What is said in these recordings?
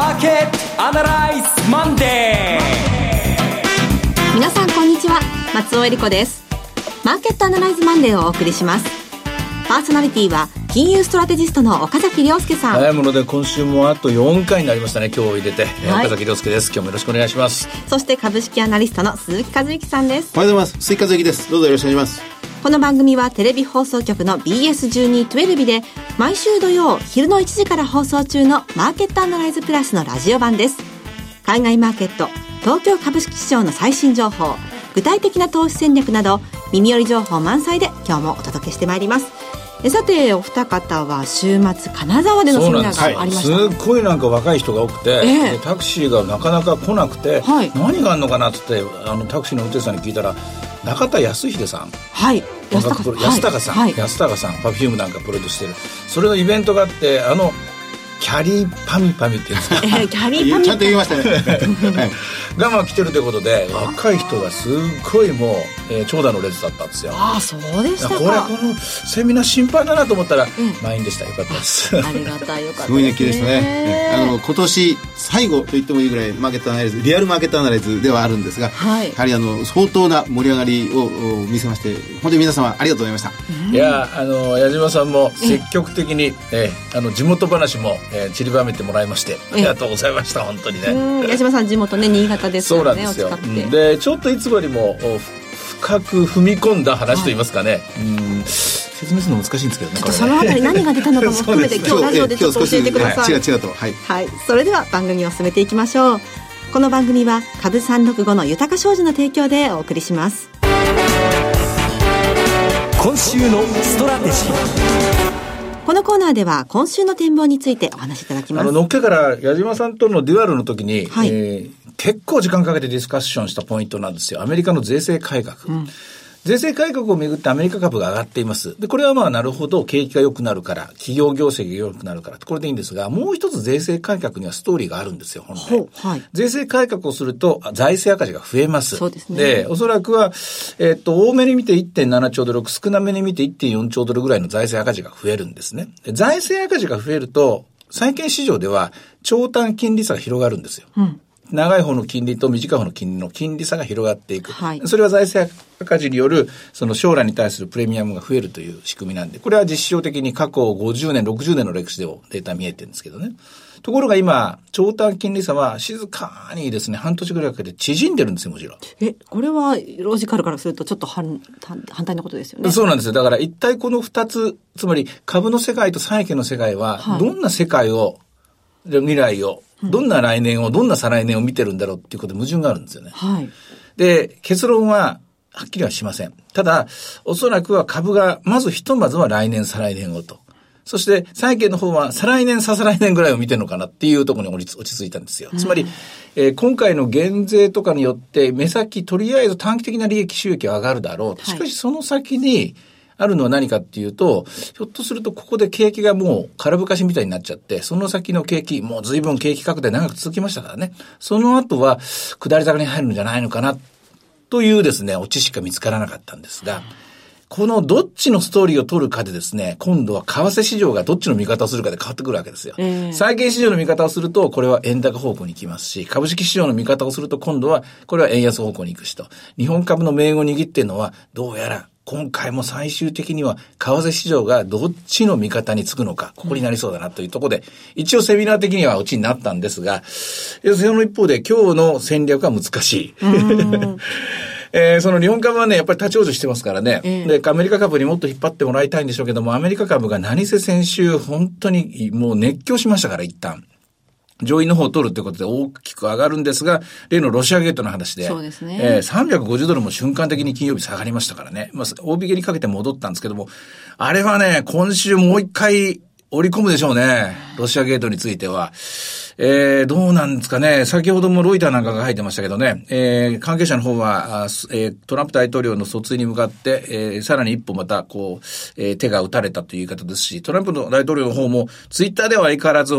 マーケットアナライズマンデー。皆さんこんにちは。松尾英里子です。マーケットアナライズマンデーをお送りします。パーソナリティは金融ストラテジストの岡崎良介さん。早いもので今年もあと4回になりましたね。今日入れて、はい、岡崎良介です。今日もよろしくお願いします。そして株式アナリストの鈴木一之さんです。おはようございます。鈴木一之です。どうぞよろしくお願いします。この番組はテレビ放送局の BS1212 で毎週土曜昼の1時から放送中のマーケットアナライズプラスのラジオ版です。海外マーケット、東京株式市場の最新情報、具体的な投資戦略など耳寄り情報満載で今日もお届けしてまいります。えさてお二方は週末金沢でのセミナーがありました、はい、すごいなんか若い人が多くて、えー、タクシーがなかなか来なくて、はい、何があるのかなっつってあのタクシーの運転手さんに聞いたら中田康秀さん。はい。ヤスタカヤスタカさん、はい、ヤスタカさん。パフュームなんかプロデュースしてる。それのイベントがあってあのきゃりーぱみぱみって言うんですか、えー、きゃりーぱみ。ちゃんと言いましたね、がまあ来てるということで若い人がすっごいもう、えー、長蛇の列だったんですよ。ああそうでしたか。これこのセミナー心配だなと思ったら、うん、満員でした。よかったです。ありがたい。よかった、すごい熱気でしたね。あの今年最後と言ってもいいぐらいマーケットアナライズリアルマーケットアナライズではあるんですが、はい、やはりあの相当な盛り上がりを見せまして本当に皆様ありがとうございました、うん、いやあの矢島さんも積極的に、えー、あの地元話も、えー、散りばめてもらいましてありがとうございました本当にね。矢島さん地元ね新潟ですからねそうなんですよ。でちょっといつもよりも深く踏み込んだ話といいますかね、はい、うん。説明するの難しいんですけどねちょっとそのあたり何が出たのかも 含めてね、今日ラジオでちょっと教えてください、違う違うと。はい、はい、それでは番組を進めていきましょう。この番組は株365の豊か商事の提供でお送りします。今週のストラテジーこのコーナーでは今週の展望についてお話しいただきます。あの、のっけから矢島さんとのデュアルの時に、はい、えー、結構時間かけてディスカッションしたポイントなんですよ。アメリカの税制改革。うん税制改革をめぐってアメリカ株が上がっています。で、これはまあなるほど景気が良くなるから、企業業績が良くなるから、これでいいんですが、もう一つ税制改革にはストーリーがあるんですよ、本来。はい、税制改革をすると財政赤字が増えます。そうですね。で、おそらくは、えー、っと、多めに見て1.7兆ドル、少なめに見て1.4兆ドルぐらいの財政赤字が増えるんですね。財政赤字が増えると、債券市場では長短金利差が広がるんですよ。うん長い方の金利と短い方の金利の金利差が広がっていく。はい、それは財政赤字による、その将来に対するプレミアムが増えるという仕組みなんで、これは実証的に過去50年、60年の歴史でもデータ見えてるんですけどね。ところが今、長短金利差は静かにですね、半年ぐらいかけて縮んでるんですよ、もちろん。え、これはロジカルからするとちょっと反反対なことですよね。そうなんですよ。だから一体この二つ、つまり株の世界と債券の世界は、どんな世界を、はい、未来をどんな来年を、どんな再来年を見てるんだろうっていうことで矛盾があるんですよね。はい。で、結論は、はっきりはしません。ただ、おそらくは株が、まずひとまずは来年、再来年をと。そして、債券の方は、再来年、再来年ぐらいを見てるのかなっていうところに落ち着いたんですよ。つまり、えー、今回の減税とかによって、目先、とりあえず短期的な利益収益は上がるだろう。しかし、その先に、あるのは何かっていうと、ひょっとするとここで景気がもう空ぶかしみたいになっちゃって、その先の景気、もう随分景気拡大長く続きましたからね。その後は下り坂に入るんじゃないのかな、というですね、オチしか見つからなかったんですが、このどっちのストーリーを取るかでですね、今度は為替市場がどっちの見方をするかで変わってくるわけですよ。えー、債券市場の見方をすると、これは円高方向に行きますし、株式市場の見方をすると、今度は、これは円安方向に行くしと。日本株の名を握っているのは、どうやら今回も最終的には為替市場がどっちの味方につくのか、ここになりそうだなというところで、一応セミナー的にはオチになったんですが、その一方で今日の戦略は難しい。えー、その日本株はね、やっぱり立ち往生してますからね、えー、で、アメリカ株にもっと引っ張ってもらいたいんでしょうけども、アメリカ株が何せ先週、本当にもう熱狂しましたから、一旦。上位の方を取るということで大きく上がるんですが、例のロシアゲートの話で、そうですね。えー、350ドルも瞬間的に金曜日下がりましたからね。まあ、大引けにかけて戻ったんですけども、あれはね、今週もう一回織り込むでしょうね。ロシアゲートについては。えー、どうなんですかね。先ほどもロイターなんかが書いてましたけどね、えー、関係者の方は、えー、トランプ大統領の訴追に向かって、えー、さらに一歩また、こう、えー、手が打たれたという言い方ですし、トランプの大統領の方も、ツイッターでは相変わらず、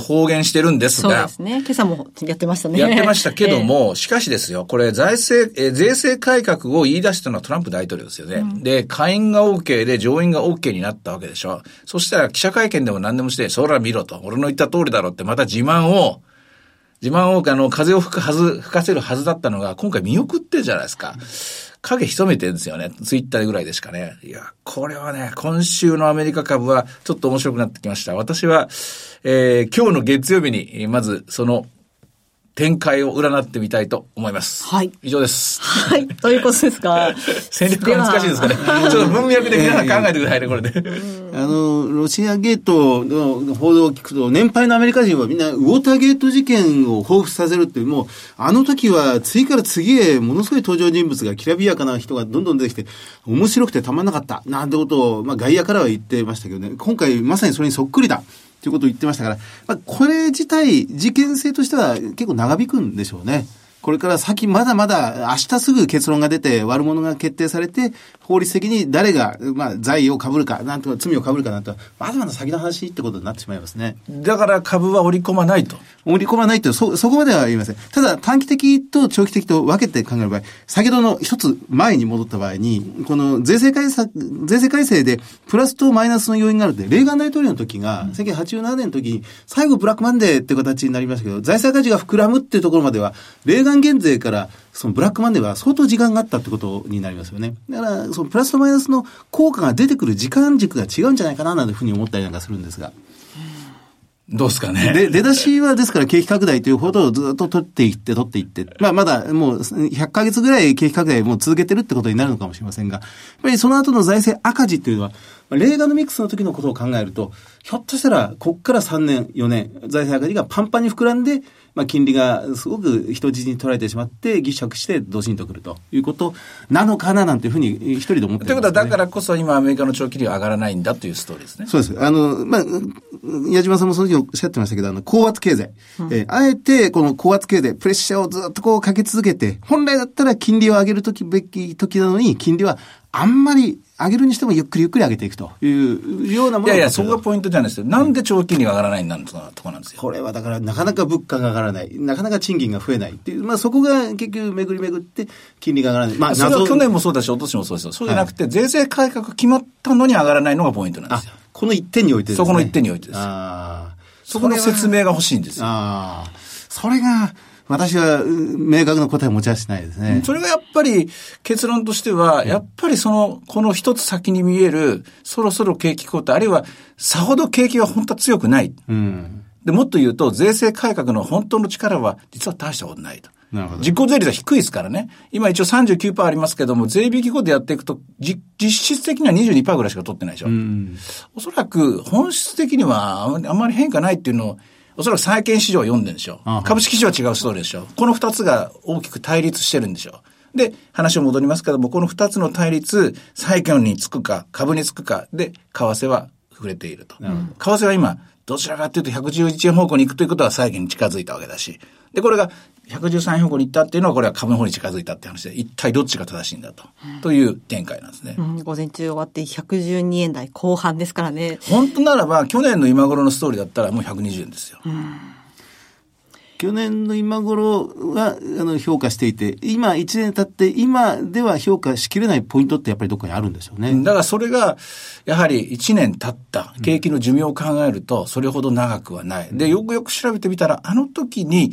方言してるんですが。そうですね。今朝もやってましたね。やってましたけども、えー、しかしですよ、これ、財政、えー、税制改革を言い出したのはトランプ大統領ですよね。うん、で、下院が OK で上院が OK になったわけでしょ。そしたら記者会見でも何でもして、そら見ろと、俺の言った通りだろってまた自慢を、自慢を、あの、風を吹くはず、吹かせるはずだったのが、今回見送ってるじゃないですか。影潜めてるんですよね。ツイッターぐらいでしかね。いや、これはね、今週のアメリカ株はちょっと面白くなってきました。私は、えー、今日の月曜日に、まずその展開を占ってみたいと思います。はい。以上です。はい。ということですか？戦略が難しいですかね。ちょっと文脈で皆さん考えてくださいね、これで。あの、ロシアゲートの報道を聞くと、年配のアメリカ人はみんなウォーターゲート事件を彷彿させるっていう、もう、あの時は次から次へものすごい登場人物がきらびやかな人がどんどん出てきて、面白くてたまんなかった、なんてことを、まあ外野からは言ってましたけどね、今回まさにそれにそっくりだ。ということを言ってましたから、まあ、これ自体、事件性としては結構長引くんでしょうね。これから先まだまだ明日すぐ結論が出て悪者が決定されて、法律的に誰が、まあ、罪を被るか、なんとか罪を被るかなんと、まだまだ先の話ってことになってしまいますね。だから株は織り込まないと。織り込まないと、そ、そこまでは言いません。ただ、短期的と長期的と分けて考える場合、先ほどの一つ前に戻った場合に、この税制改正、税制改正でプラスとマイナスの要因があるって、レーガン大統領の時が、1987年の時に、最後ブラックマンデーって形になりましたけど、財政赤字が膨らむっていうところまでは、レーガン減税から、そのブラックマンデーは相当時間があったってことになりますよね。だから、そのプラスとマイナスの効果が出てくる時間軸が違うんじゃないかな、なんていうふうに思ったりなんかするんですが。どうですかね。で、出だしはですから景気拡大というほうをずっと取っていって、取っていって、まあまだもう100ヶ月ぐらい景気拡大も続けてるってことになるのかもしれませんが、やっぱりその後の財政赤字っていうのは、レーガノミクスの時のことを考えると、ひょっとしたら、こっから3年、4年、財政赤字がパンパンに膨らんで、まあ、金利がすごく人質に取られてしまって、ぎしゃくしてドシンとくるということなのかななんていうふうに一人で思ってます、ね、ということは、だからこそ今アメリカの長期利は上がらないんだというストーリーですね。そうです。あの、まあ、矢島さんもその時おっしゃってましたけど、あの、高圧経済。うん、えー、あえて、この高圧経済、プレッシャーをずっとこうかけ続けて、本来だったら金利を上げるときべき時なのに、金利はあんまり上げるにしてもゆっくりゆっくり上げていくというようなものいやいや、そこがポイントじゃないですよ。なんで長期に上がらないんだとこなんですよ。これはだからなかなか物価が上がらない。なかなか賃金が増えないっていう、まあそこが結局巡り巡って金利が上がらない。まあそれは去年もそうだし、今年もそうですよ。そうじゃなくて、はい、税制改革決まったのに上がらないのがポイントなんですよ。この一点においてですね。そこの一点においてです。あそこの説明が欲しいんですよ。ああ。それが、私は明確な答えを持ち合わせないですね。それがやっぱり結論としては、やっぱりその、この一つ先に見える、そろそろ景気後退、あるいはさほど景気は本当は強くない。うん、で、もっと言うと、税制改革の本当の力は実は大したことないと。なるほど。実効税率は低いですからね。今一応39%ありますけども、税引き後でやっていくと、実質的には22%ぐらいしか取ってないでしょ。うん、おそらく本質的にはあまり変化ないっていうのを、おそらく債券市場は読んでるんでしょう。株式市場は違うストーリーでしょう。この二つが大きく対立してるんでしょう。で、話を戻りますけども、この二つの対立、債券につくか、株につくかで、為替は触れていると。為替は今、どちらかというと111円方向に行くということは債券に近づいたわけだし。で、これが113円方向に行ったっていうのは、これは株の方に近づいたって話で、一体どっちが正しいんだと、うん、という展開なんですね、うん。午前中終わって112円台後半ですからね。本当ならば、去年の今頃のストーリーだったらもう120円ですよ。うん去年の今頃はあの評価していて、今1年経って今では評価しきれないポイントってやっぱりどこかにあるんですよね。だからそれが、やはり1年経った景気の寿命を考えると、それほど長くはない。で、よくよく調べてみたら、あの時に、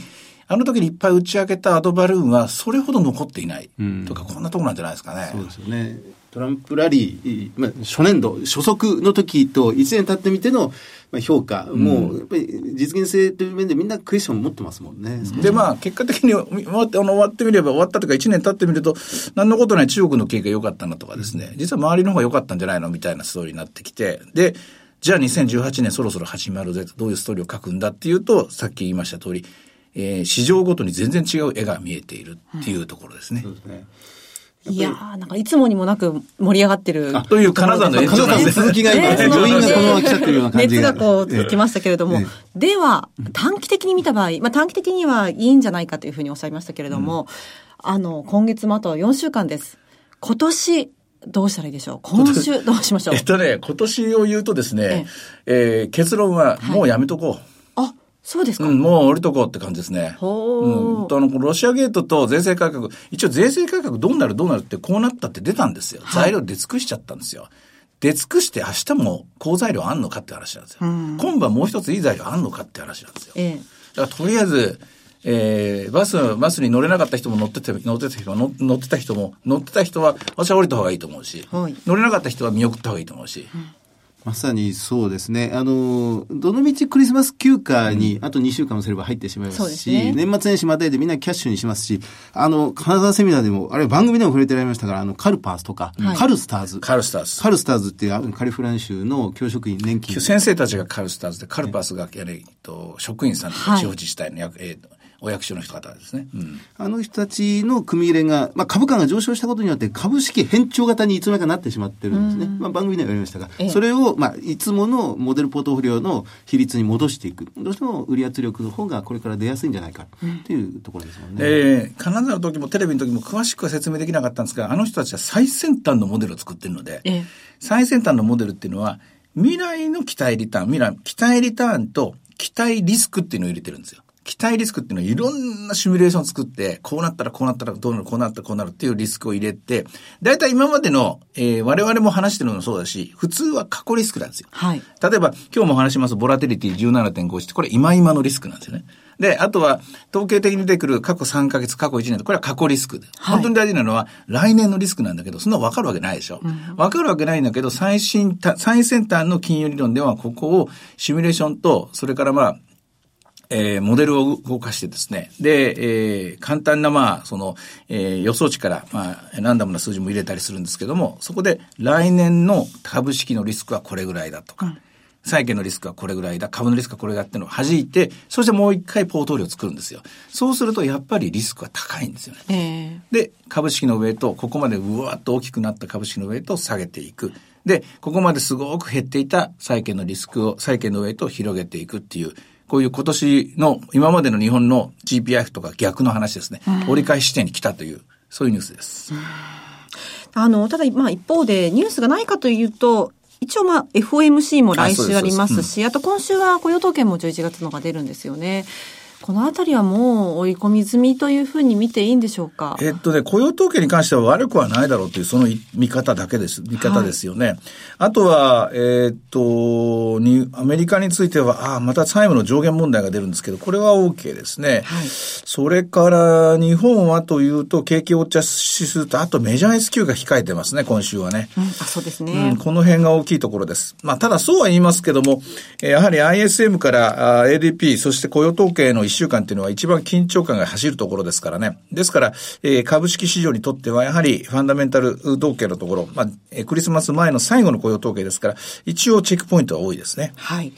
あの時にいっぱい打ち上げたアドバルーンはそれほど残っていないとか、こんなところなんじゃないですかね。そうですよね。トランプラリー、まあ、初年度、初速の時と1年経ってみての評価、うん、もうやっぱり実現性という面でみんなクエスチョン持ってますもんね。で、まあ、結果的に終わって終わってみれば、終わったとか1年経ってみると、何のことない中国の経過良かったなとかですね、実は周りの方が良かったんじゃないのみたいなストーリーになってきて、で、じゃあ2018年そろそろ始まるぜと、どういうストーリーを書くんだっていうと、さっき言いました通り、えー、市場ごとに全然違う絵が見えているっていうところですね。うん、そうですね。いやー、なんかいつもにもなく盛り上がってる。という金沢の延長なんです。続きが今、余韻がこのまま来ちゃってるような感じが。熱がこう、きましたけれども。では、短期的に見た場合、まあ短期的にはいいんじゃないかというふうにおっしゃいましたけれども、あの、今月もあと4週間です。今年、どうしたらいいでしょう？今週、どうしましょう？えっとね、今年を言うとですね、ええ結論は、もうやめとこう。そうですか、うん、もう降りとこうって感じですね。ほうん。と、あの、ロシアゲートと税制改革、一応税制改革どうなるどうなるってこうなったって出たんですよ。はい、材料出尽くしちゃったんですよ。出尽くして明日も好材料あんのかって話なんですよ。うん、今晩もう一ついい材料あんのかって話なんですよ。ええ、だからとりあえず、えー、バス、バスに乗れなかった人も乗ってて、乗ってた人も、乗ってた人も、乗ってた人は、私は降りた方がいいと思うし、はい、乗れなかった人は見送った方がいいと思うし、うんまさにそうですね。あの、どのみちクリスマス休暇にあと2週間もすれば入ってしまいますし、うんね、年末年始またいでみんなキャッシュにしますし、あの、金沢セミナーでも、あれ番組でも触れてられましたから、あの、カルパースとか、はい、カルスターズ。カルスターズ。カルスターズっていうカリフラン州の教職員年金。先生たちがカルスターズで、カルパースがやれ、と、職員さんとか地方自治体の役、はい、えーお役所の人方ですね。うん、あの人たちの組入れが、まあ、株価が上昇したことによって株式変調型にいつの間にかなってしまってるんですね。まあ、番組では言われましたが、それを、まあ、いつものモデルポートフォリオの比率に戻していく。どうしても売り圧力の方がこれから出やすいんじゃないかっていうところですもんね。えー、金沢の時もテレビの時も詳しくは説明できなかったんですが、あの人たちは最先端のモデルを作ってるので、えー、最先端のモデルっていうのは、未来の期待リターン、未来、期待リターンと期待リスクっていうのを入れてるんですよ。期待リスクっていうのはいろんなシミュレーションを作って、こうなったらこうなったらどうなる、こうなったらこうなるっていうリスクを入れて、だいたい今までの、えー、我々も話してるのもそうだし、普通は過去リスクなんですよ。はい。例えば、今日も話します、ボラテリティ17.5ってこれ今今のリスクなんですよね。で、あとは、統計的に出てくる過去3ヶ月、過去1年これは過去リスクで。はい、本当に大事なのは、来年のリスクなんだけど、そんな分かるわけないでしょ。分かるわけないんだけど、最新、最先端の金融理論では、ここをシミュレーションと、それからまあ、えー、モデルを動かしてですね、で、えー、簡単な、まあ、その、えー、予想値から、まあ、ランダムな数字も入れたりするんですけども、そこで来年の株式のリスクはこれぐらいだとか、うん、債券のリスクはこれぐらいだ、株のリスクはこれだっていうのを弾いて、そしてもう一回ポートリオを作るんですよ。そうすると、やっぱりリスクは高いんですよね。えー、で、株式のウェイト、ここまでうわっと大きくなった株式のウェイトを下げていく。で、ここまですごく減っていた債券のリスクを、債券のウェイトを広げていくっていう、こういう今年の、今までの日本の GPIF とか逆の話ですね。折り返し地点に来たという、そういうニュースです。あの、ただ、まあ一方でニュースがないかというと、一応まあ FOMC も来週ありますし、あと今週は雇用統計も11月のが出るんですよね。このあたりはもう追い込み済みというふうに見ていいんでしょうか？えっとね、雇用統計に関しては悪くはないだろうという、その見方だけです、見方ですよね。はい、あとは、えー、っと、に、アメリカについては、ああ、また債務の上限問題が出るんですけど、これは OK ですね。はい、それから、日本はというと、景気を茶指数と、あとメジャー S q が控えてますね、今週はね。うん、あそうですね、うん。この辺が大きいところです。まあ、ただそうは言いますけども、やはり ISM から ADP、そして雇用統計の週間っていうのは一番緊張感が走るところですからね。ですから、えー、株式市場にとってはやはりファンダメンタル統計のところ、まあ、えー、クリスマス前の最後の雇用統計ですから、一応チェックポイントは多いですね。はい。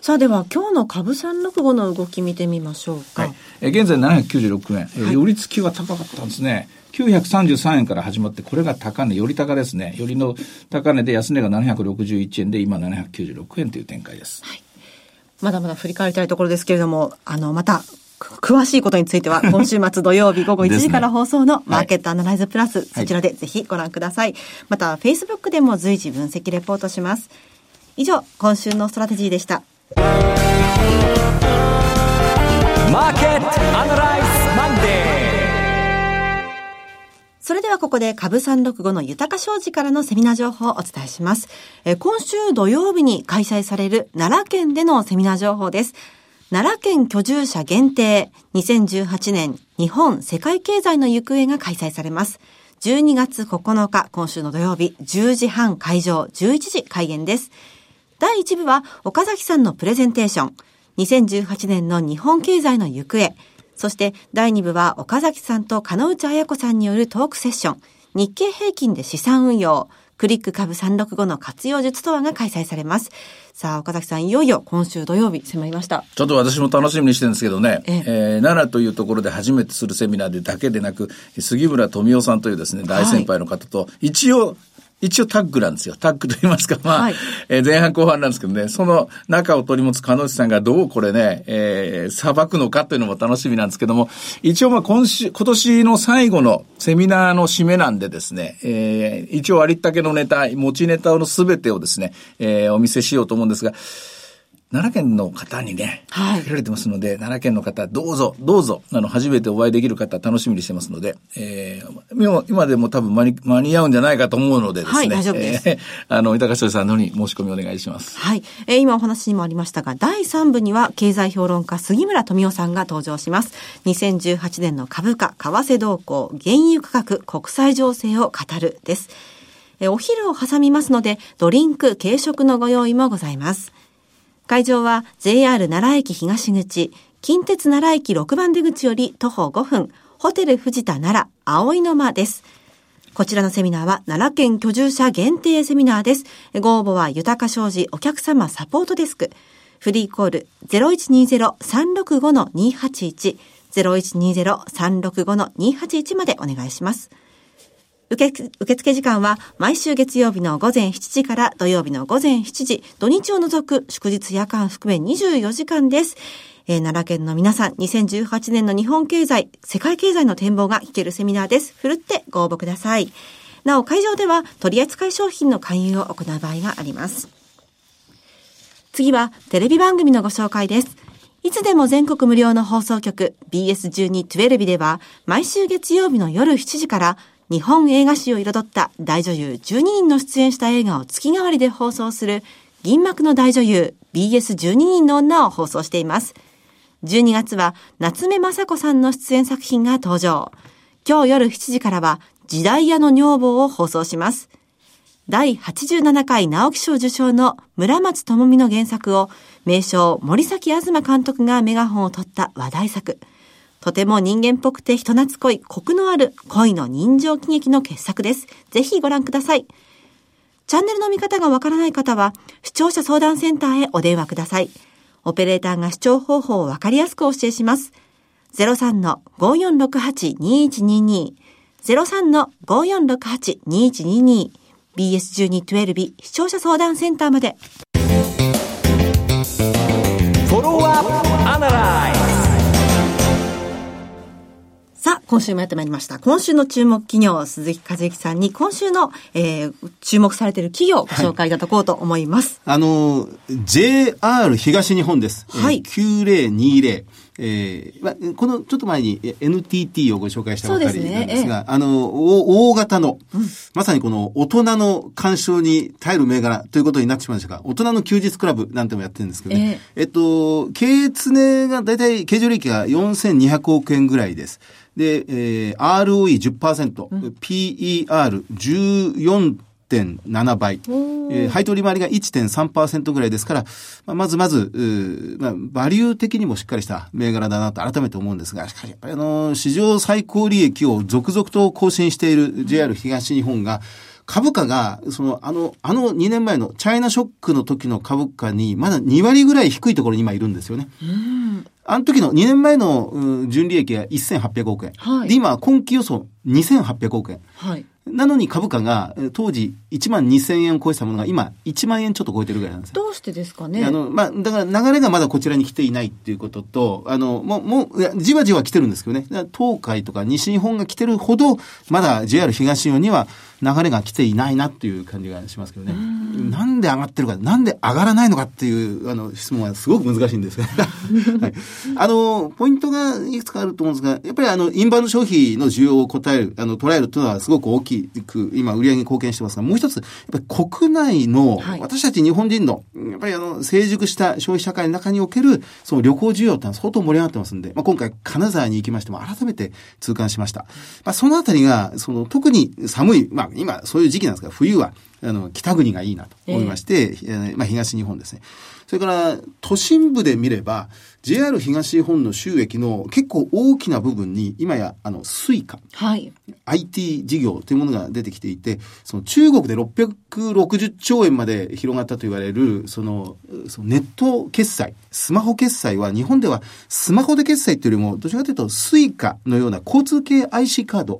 さあでは今日の株三六五の動き見てみましょうか。はい、え現在796円、えー、寄り付きは高かったんですね。933円から始まって、これが高値、より高ですね。よりの高値で安値が761円で、今796円という展開です。はい。まだまだ振り返りたいところですけれども、あの、また、詳しいことについては、今週末土曜日午後1時から放送のマーケットアナライズプラス、そちらでぜひご覧ください。また、Facebook でも随時分析レポートします。以上、今週のストラテジーでした。マーケットアナライズそれではここで株365の豊か商事からのセミナー情報をお伝えします。え今週土曜日に開催される奈良県でのセミナー情報です。奈良県居住者限定2018年日本世界経済の行方が開催されます。12月9日、今週の土曜日、10時半会場、11時開演です。第1部は岡崎さんのプレゼンテーション、2018年の日本経済の行方、そして第2部は岡崎さんと金内彩子さんによるトークセッション、日経平均で資産運用、クリック株365の活用術とはが開催されます。さあ、岡崎さん、いよいよ今週土曜日迫りました。ちょっと私も楽しみにしてるんですけどね、ええ。ー、奈良というところで初めてするセミナーでだけでなく、杉村富夫さんというですね、大先輩の方と、一応、一応タッグなんですよ。タッグと言いますか、まあ、はい、えー、前半後半なんですけどね、その中を取り持つ彼女さんがどうこれね、えー、裁くのかというのも楽しみなんですけども、一応まあ今週、今年の最後のセミナーの締めなんでですね、えー、一応ありったけのネタ、持ちネタのすべてをですね、えー、お見せしようと思うんですが、奈良県の方にね、はい。られてますので、奈良県の方、どうぞ、どうぞ、あの、初めてお会いできる方、楽しみにしてますので、えー、今でも多分間に間に合うんじゃないかと思うのでですね。はい、大丈夫です。えー、あの、板橋さんのに申し込みお願いします。はい。えー、今お話にもありましたが、第3部には、経済評論家、杉村富夫さんが登場します。2018年の株価、為替動向、原油価格、国際情勢を語るです。えー、お昼を挟みますので、ドリンク、軽食のご用意もございます。会場は JR 奈良駅東口、近鉄奈良駅6番出口より徒歩5分、ホテル藤田奈良、葵の間です。こちらのセミナーは奈良県居住者限定セミナーです。ご応募は豊か商事お客様サポートデスク。フリーコール0120-365-281 0120-365-281までお願いします。受付時間は毎週月曜日の午前7時から土曜日の午前7時、土日を除く祝日夜間含め24時間です。えー、奈良県の皆さん、2018年の日本経済、世界経済の展望が聞けるセミナーです。ふるってご応募ください。なお、会場では取扱い商品の勧誘を行う場合があります。次は、テレビ番組のご紹介です。いつでも全国無料の放送局 BS12-12 では毎週月曜日の夜7時から日本映画史を彩った大女優12人の出演した映画を月替わりで放送する銀幕の大女優 BS12 人の女を放送しています。12月は夏目雅子さんの出演作品が登場。今日夜7時からは時代屋の女房を放送します。第87回直木賞受賞の村松智美の原作を名称森崎東監督がメガホンを取った話題作。とても人間っぽくて人懐っこい、コクのある恋の人情喜劇の傑作です。ぜひご覧ください。チャンネルの見方がわからない方は、視聴者相談センターへお電話ください。オペレーターが視聴方法をわかりやすくお教えします。03-5468-2122 03-5468-2122 BS1212 視聴者相談センターまで。フォローアップアナライズさあ、今週もやってまいりました。今週の注目企業、鈴木和之さんに今週の、えー、注目されている企業をご紹介いただこうと思います。はい、あの、JR 東日本です。はい。9020。えーまあ、このちょっと前に NTT をご紹介したばかりなんですが、すね、あの、大型の、うん、まさにこの大人の干渉に耐える銘柄ということになってしまいましたが、大人の休日クラブなんてもやってるんですけどね。えー、えっと、経営常がだいたい経常利益が4200億円ぐらいです。で、えー、ROE10%、うん、PER14 1.7倍、えー、配当利回りが1.3%ぐらいですから、まあ、まずまず、まあ、バリュー的にもしっかりした銘柄だなと改めて思うんですが、しかしやっぱりあの、史上最高利益を続々と更新している JR 東日本が、株価が、その、あの、あの2年前のチャイナショックの時の株価に、まだ2割ぐらい低いところに今いるんですよね。あの時の2年前の純利益が1800億円。はい、で、今、今期予想2800億円。はいなのに株価が当時1万2000円を超えたものが今1万円ちょっと超えてるぐらいなんですよ。どうしてですかね？あの、まあ、だから流れがまだこちらに来ていないっていうことと、あの、もう、もう、じわじわ来てるんですけどね。東海とか西日本が来てるほど、まだ JR 東日本には流れが来ていないなっていう感じがしますけどね。なんで上がってるか、なんで上がらないのかっていう、あの、質問はすごく難しいんですが、はい。あの、ポイントがいくつかあると思うんですが、やっぱりあの、インバウンド消費の需要を答える、あの、捉えるというのはすごく大きく、今、売り上げに貢献してますが、もう一つ、やっぱり国内の、はい、私たち日本人の、やっぱりあの、成熟した消費社会の中における、その旅行需要ってのは相当盛り上がってますんで、まあ、今回、金沢に行きましても、改めて痛感しました。まあ、そのあたりが、その、特に寒い、まあ、今、そういう時期なんですが、冬は、あの、北国がいいなと思いまして、えー、まあ、東日本ですね。それから、都心部で見れば、JR 東日本の収益の結構大きな部分に、今や、あの、 Suica。はい。IT 事業というものが出てきていて、その中国で660兆円まで広がったと言われる、その、そのネット決済、スマホ決済は日本ではスマホで決済というよりも、どちらかというと Suica のような交通系 IC カード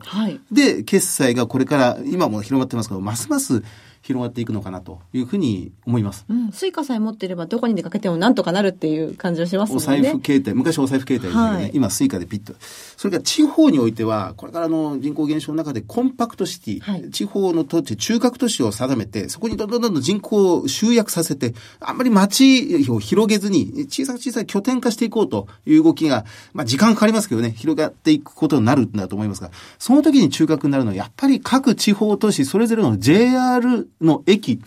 で決済がこれから今も広がってますけど、ますます広がっていくのかなというふうに思います。うん、 Suica さえ持っていればどこに出かけてもなんとかなるっていう感じがしますね。お財布携帯、昔お財布携帯ですけどね、はい、今 Suica でピッと。それから地方においては、これからの人口減少の中でコンパクトシティ、はい、地方の土地、中核都市を定めて、そこにどんどんどんどん人口を集約させて、あんまり街を広げずに、小さく小さく拠点化していこうという動きが、まあ時間かかりますけどね、広がっていくことになるんだと思いますが、その時に中核になるのは、やっぱり各地方都市、それぞれの JR の駅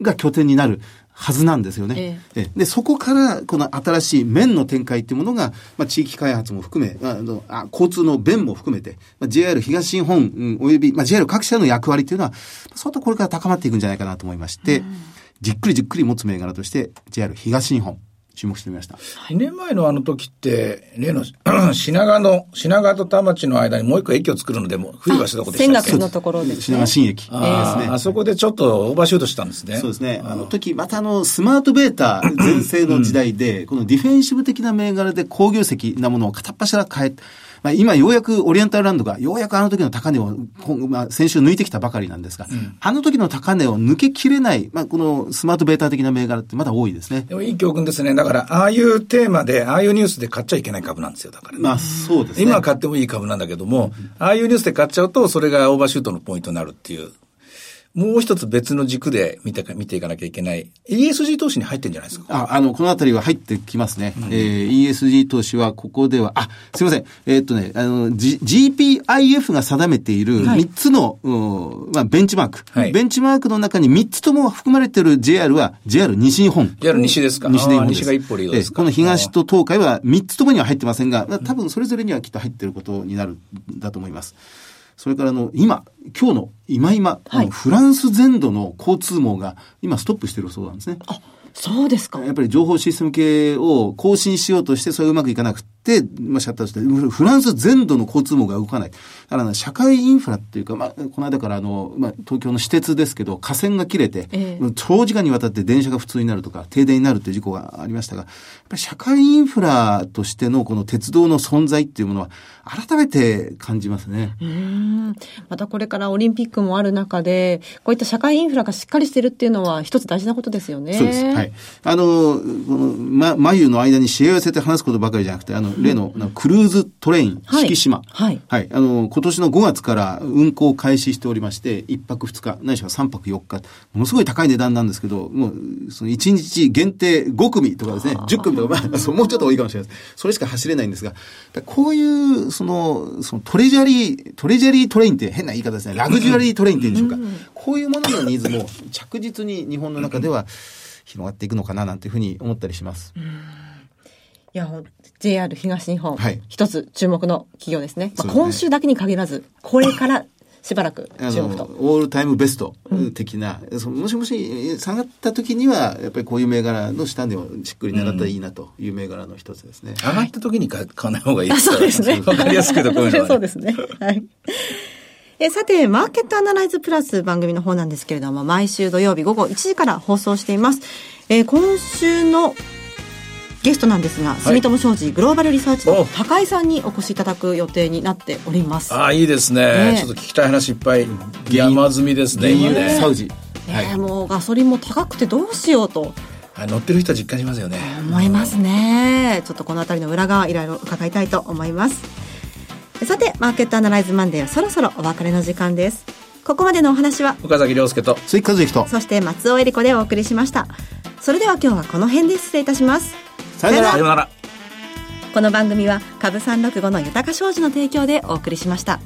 が拠点になる。はずなんですよね。ええ、で、そこから、この新しい面の展開っていうものが、まあ、地域開発も含め、あのあ交通の便も含めて、まあ、JR 東日本、うん、および、まあ、JR 各社の役割っていうのは、相当これから高まっていくんじゃないかなと思いまして、うん、じっくりじっくり持つ銘柄として、JR 東日本、注目してみました。2年前のあの時って、例の 品川の、品川と田町の間にもう一個駅を作るので、も冬はどこでしたっけ？のところで、ね、品川新駅ですね。あそこでちょっとオーバーシュートしたんですね。そうですね。あの時、またあの、スマートベータ全盛の時代で、このディフェンシブ的な銘柄で工業石なものを片っ端から変え、まあ、今ようやくオリエンタルランドがようやくあの時の高値を、まあ、先週抜いてきたばかりなんですが、うん、あの時の高値を抜けきれない、まあ、このスマートベータ的な銘柄ってまだ多いですね。でもいい教訓ですね。だから、ああいうテーマで、ああいうニュースで買っちゃいけない株なんですよ、だから、ね、まあ、そうですね。今買ってもいい株なんだけども、ああいうニュースで買っちゃうと、それがオーバーシュートのポイントになるっていう。もう一つ別の軸で見て見ていかなきゃいけない。ESG 投資に入ってんじゃないですか？あ、あの、このあたりは入ってきますね。うん、えー、ESG 投資はここでは、あ、すいません。えー、っとね、あの、G、GPIF が定めている3つの、はい、まあ、ベンチマーク、はい。ベンチマークの中に3つとも含まれている JR は JR 西日本。JR 西ですか？西日本西が一歩リードですか？この東と東海は3つともには入ってませんが、多分それぞれにはきっと入っていることになるんだと思います。それからの、今、今日の今今、はい、フランス全土の交通網が今ストップしてるそうなんですね。あ、そうですか。やっぱり情報システム系を更新しようとして、それうまくいかなくて、まあ、シャッターして、フランス全土の交通網が動かない。だから、ね、社会インフラっていうか、まあ、この間からあの、まあ、東京の私鉄ですけど、架線が切れて、えー、長時間にわたって電車が普通になるとか、停電になるっていう事故がありましたが、やっぱり社会インフラとしてのこの鉄道の存在っていうものは、改めて感じますね。うん。またこれからオリンピックもある中で、こういった社会インフラがしっかりしてるっていうのは一つ大事なことですよね。そうです。はい。あの、この、ま、眉の間に知恵寄せて話すことばかりじゃなくて、あの、例の、クルーズトレイン、四季島。はい。はい。あの、今年の5月から運行開始しておりまして、1泊2日、ないしは3泊4日、ものすごい高い値段なんですけど、もう、その1日限定5組とかですね、10組とか、まあ、もうちょっと多いかもしれないです。それしか走れないんですが、こういう、その、そのトレジャリー、トレジャリートレインって変な言い方ですね。ラグジュアリートレインって言うんでしょうか。こういうもののニーズも着実に日本の中では広がっていくのかななんていうふうに思ったりします。いや、JR 東日本、はい、一つ注目の企業ですね。まあ、今週だけに限らず、これからしばらく注目と。オールタイムベスト的な、うん、もしもし下がった時には、やっぱりこういう銘柄の下値をしっくり狙ったらいいなという銘柄の一つですね。うん、上がった時に買わない方がいいですそうですね。わかりやすくとこういうのは、ね、そうですね。はい。えさて、マーケットアナライズプラス番組の方なんですけれども、毎週土曜日午後1時から放送しています。えー、今週のゲストなんですが、住友商事グローバルリサーチの高井さんにお越しいただく予定になっております。ああ、いいですね、ね、ちょっと聞きたい話いっぱい山積みですね。ね。サウジ。はい、もうガソリンも高くてどうしようと。乗ってる人は実感しますよね。思いますね。ちょっとこの辺りの裏側いろいろ伺いたいと思います。さて、マーケットアナライズマンデーはそろそろお別れの時間です。ここまでのお話は岡崎亮介と鈴木和之とそして松尾恵理子でお送りしました。それでは今日はこの辺で失礼いたします。さよなら。この番組は株三六五の豊か商事の提供でお送りしました。